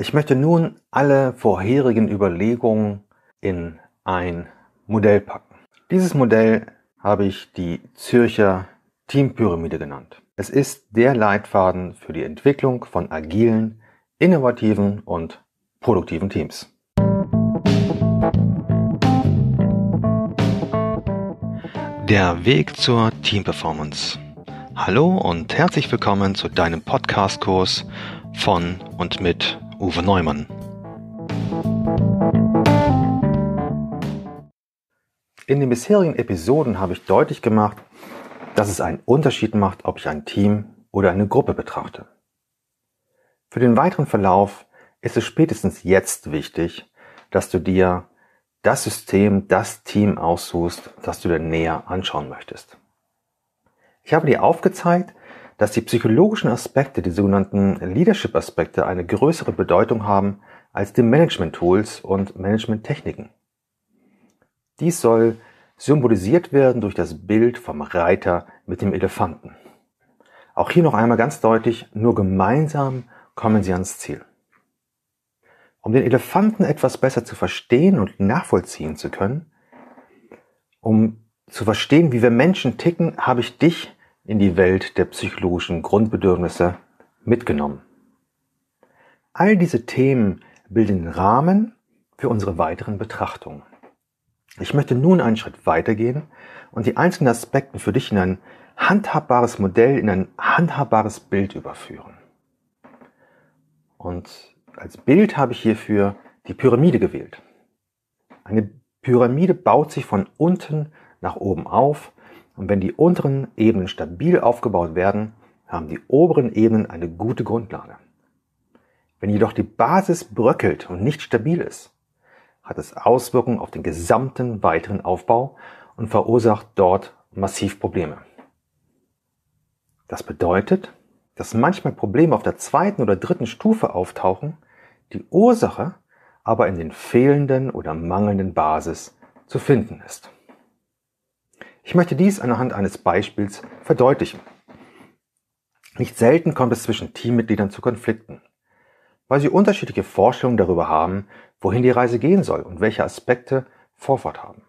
Ich möchte nun alle vorherigen Überlegungen in ein Modell packen. Dieses Modell habe ich die Zürcher Teampyramide genannt. Es ist der Leitfaden für die Entwicklung von agilen, innovativen und produktiven Teams. Der Weg zur Teamperformance. Hallo und herzlich willkommen zu deinem Podcast-Kurs von und mit Uwe Neumann. In den bisherigen Episoden habe ich deutlich gemacht, dass es einen Unterschied macht, ob ich ein Team oder eine Gruppe betrachte. Für den weiteren Verlauf ist es spätestens jetzt wichtig, dass du dir das System, das Team aussuchst, das du dir näher anschauen möchtest. Ich habe dir aufgezeigt, dass die psychologischen Aspekte, die sogenannten Leadership-Aspekte, eine größere Bedeutung haben als die Management-Tools und Management-Techniken. Dies soll symbolisiert werden durch das Bild vom Reiter mit dem Elefanten. Auch hier noch einmal ganz deutlich, nur gemeinsam kommen sie ans Ziel. Um den Elefanten etwas besser zu verstehen und nachvollziehen zu können, um zu verstehen, wie wir Menschen ticken, habe ich dich in die Welt der psychologischen Grundbedürfnisse mitgenommen. All diese Themen bilden den Rahmen für unsere weiteren Betrachtungen. Ich möchte nun einen Schritt weitergehen und die einzelnen Aspekte für dich in ein handhabbares Modell, in ein handhabbares Bild überführen. Und als Bild habe ich hierfür die Pyramide gewählt. Eine Pyramide baut sich von unten nach oben auf und wenn die unteren Ebenen stabil aufgebaut werden, haben die oberen Ebenen eine gute Grundlage. Wenn jedoch die Basis bröckelt und nicht stabil ist, hat es Auswirkungen auf den gesamten weiteren Aufbau und verursacht dort massiv Probleme. Das bedeutet, dass manchmal Probleme auf der zweiten oder dritten Stufe auftauchen, die Ursache aber in den fehlenden oder mangelnden Basis zu finden ist. Ich möchte dies anhand eines Beispiels verdeutlichen. Nicht selten kommt es zwischen Teammitgliedern zu Konflikten, weil sie unterschiedliche Vorstellungen darüber haben, wohin die Reise gehen soll und welche Aspekte Vorfahrt haben.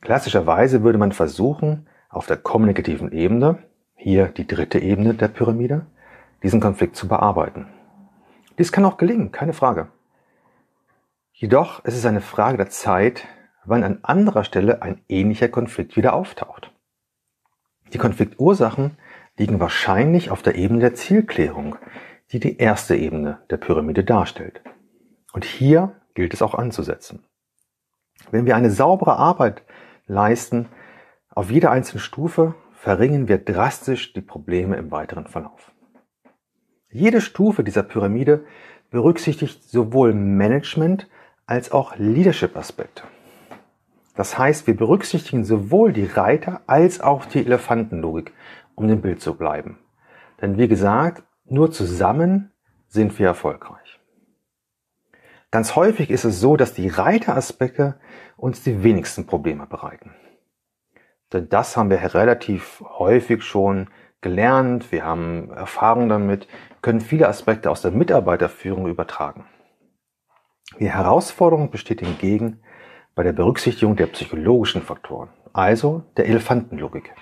Klassischerweise würde man versuchen, auf der kommunikativen Ebene, hier die dritte Ebene der Pyramide, diesen Konflikt zu bearbeiten. Dies kann auch gelingen, keine Frage. Jedoch ist es eine Frage der Zeit, wann an anderer Stelle ein ähnlicher Konflikt wieder auftaucht. Die Konfliktursachen liegen wahrscheinlich auf der Ebene der Zielklärung, die die erste Ebene der Pyramide darstellt. Und hier gilt es auch anzusetzen. Wenn wir eine saubere Arbeit leisten, auf jeder einzelnen Stufe verringern wir drastisch die Probleme im weiteren Verlauf. Jede Stufe dieser Pyramide berücksichtigt sowohl Management als auch Leadership-Aspekte. Das heißt, wir berücksichtigen sowohl die Reiter als auch die Elefantenlogik, um dem Bild zu bleiben. Denn wie gesagt, nur zusammen sind wir erfolgreich. Ganz häufig ist es so, dass die Reiteraspekte uns die wenigsten Probleme bereiten. Denn das haben wir relativ häufig schon gelernt, wir haben Erfahrung damit, können viele Aspekte aus der Mitarbeiterführung übertragen. Die Herausforderung besteht hingegen bei der Berücksichtigung der psychologischen Faktoren, also der Elefantenlogik.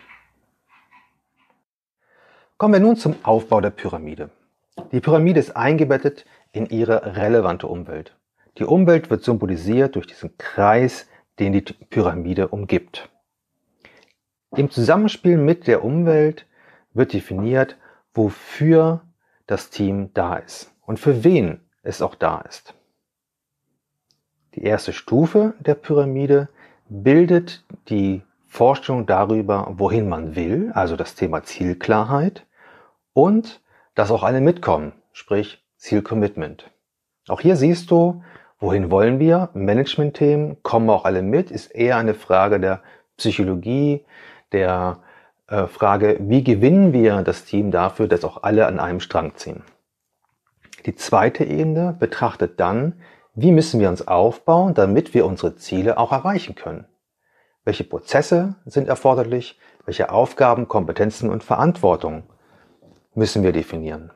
Kommen wir nun zum Aufbau der Pyramide. Die Pyramide ist eingebettet in ihre relevante Umwelt. Die Umwelt wird symbolisiert durch diesen Kreis, den die Pyramide umgibt. Im Zusammenspiel mit der Umwelt wird definiert, wofür das Team da ist und für wen es auch da ist. Die erste Stufe der Pyramide bildet die Vorstellung darüber, wohin man will, also das Thema Zielklarheit und dass auch alle mitkommen, sprich Zielcommitment. Auch hier siehst du, wohin wollen wir? Management-Themen, kommen auch alle mit, ist eher eine Frage der Psychologie, der äh, Frage, wie gewinnen wir das Team dafür, dass auch alle an einem Strang ziehen. Die zweite Ebene betrachtet dann wie müssen wir uns aufbauen, damit wir unsere Ziele auch erreichen können? Welche Prozesse sind erforderlich? Welche Aufgaben, Kompetenzen und Verantwortung müssen wir definieren?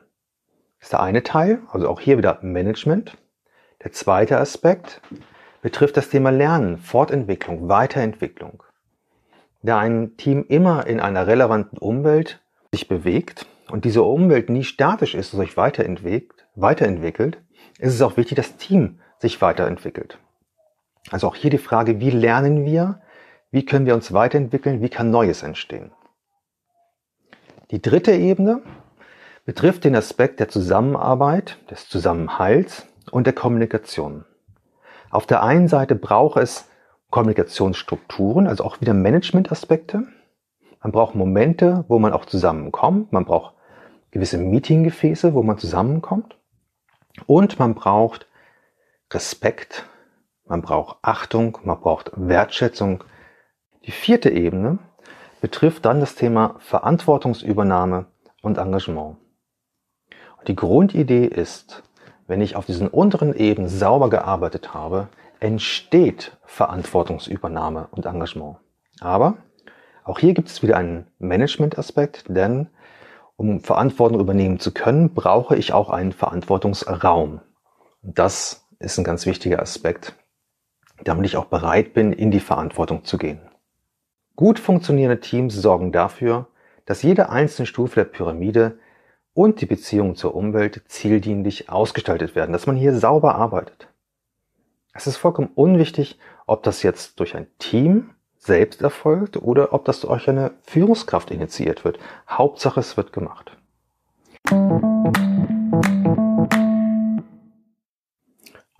Das ist der eine Teil, also auch hier wieder Management. Der zweite Aspekt betrifft das Thema Lernen, Fortentwicklung, Weiterentwicklung. Da ein Team immer in einer relevanten Umwelt sich bewegt und diese Umwelt nie statisch ist und sich weiterentwickelt, weiterentwickelt, ist es auch wichtig, das Team sich weiterentwickelt. Also auch hier die Frage, wie lernen wir, wie können wir uns weiterentwickeln, wie kann Neues entstehen. Die dritte Ebene betrifft den Aspekt der Zusammenarbeit, des Zusammenhalts und der Kommunikation. Auf der einen Seite braucht es Kommunikationsstrukturen, also auch wieder Managementaspekte. Man braucht Momente, wo man auch zusammenkommt. Man braucht gewisse Meetinggefäße, wo man zusammenkommt. Und man braucht Respekt, man braucht Achtung, man braucht Wertschätzung. Die vierte Ebene betrifft dann das Thema Verantwortungsübernahme und Engagement. Und die Grundidee ist, wenn ich auf diesen unteren Ebenen sauber gearbeitet habe, entsteht Verantwortungsübernahme und Engagement. Aber auch hier gibt es wieder einen Management-Aspekt, denn um Verantwortung übernehmen zu können, brauche ich auch einen Verantwortungsraum. Das ist ein ganz wichtiger Aspekt, damit ich auch bereit bin, in die Verantwortung zu gehen. Gut funktionierende Teams sorgen dafür, dass jede einzelne Stufe der Pyramide und die Beziehung zur Umwelt zieldienlich ausgestaltet werden, dass man hier sauber arbeitet. Es ist vollkommen unwichtig, ob das jetzt durch ein Team selbst erfolgt oder ob das durch eine Führungskraft initiiert wird. Hauptsache, es wird gemacht.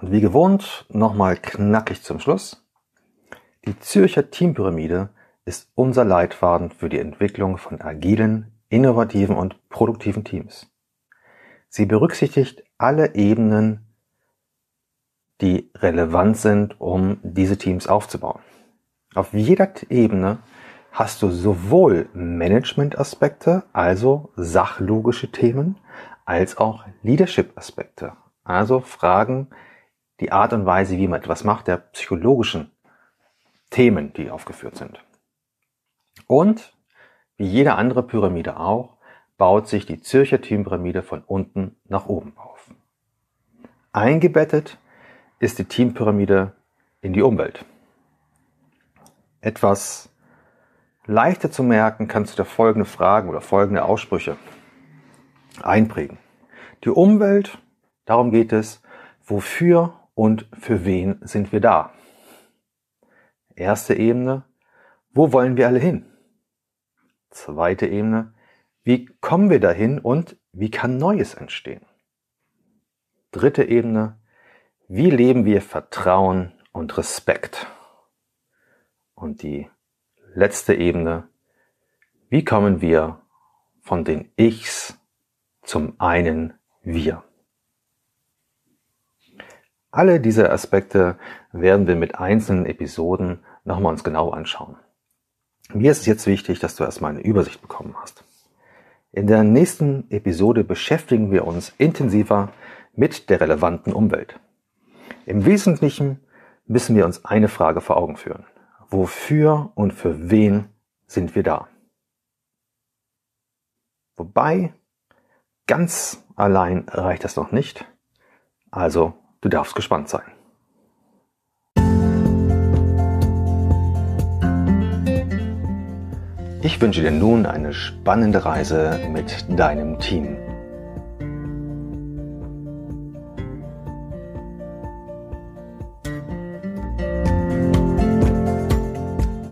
Und wie gewohnt, nochmal knackig zum Schluss. Die Zürcher Teampyramide ist unser Leitfaden für die Entwicklung von agilen, innovativen und produktiven Teams. Sie berücksichtigt alle Ebenen, die relevant sind, um diese Teams aufzubauen. Auf jeder Ebene hast du sowohl Management-Aspekte, also sachlogische Themen, als auch Leadership-Aspekte, also Fragen, die Art und Weise, wie man etwas macht, der psychologischen Themen, die aufgeführt sind. Und wie jede andere Pyramide auch, baut sich die Zürcher Teampyramide von unten nach oben auf. Eingebettet ist die Teampyramide in die Umwelt etwas leichter zu merken, kannst du dir folgende Fragen oder folgende Aussprüche einprägen. Die Umwelt, darum geht es, wofür und für wen sind wir da? Erste Ebene, wo wollen wir alle hin? Zweite Ebene, wie kommen wir dahin und wie kann Neues entstehen? Dritte Ebene, wie leben wir Vertrauen und Respekt? Und die letzte Ebene, wie kommen wir von den Ichs zum einen Wir? Alle diese Aspekte werden wir mit einzelnen Episoden nochmal uns genau anschauen. Mir ist es jetzt wichtig, dass du erstmal eine Übersicht bekommen hast. In der nächsten Episode beschäftigen wir uns intensiver mit der relevanten Umwelt. Im Wesentlichen müssen wir uns eine Frage vor Augen führen. Wofür und für wen sind wir da? Wobei, ganz allein reicht das noch nicht. Also, du darfst gespannt sein. Ich wünsche dir nun eine spannende Reise mit deinem Team.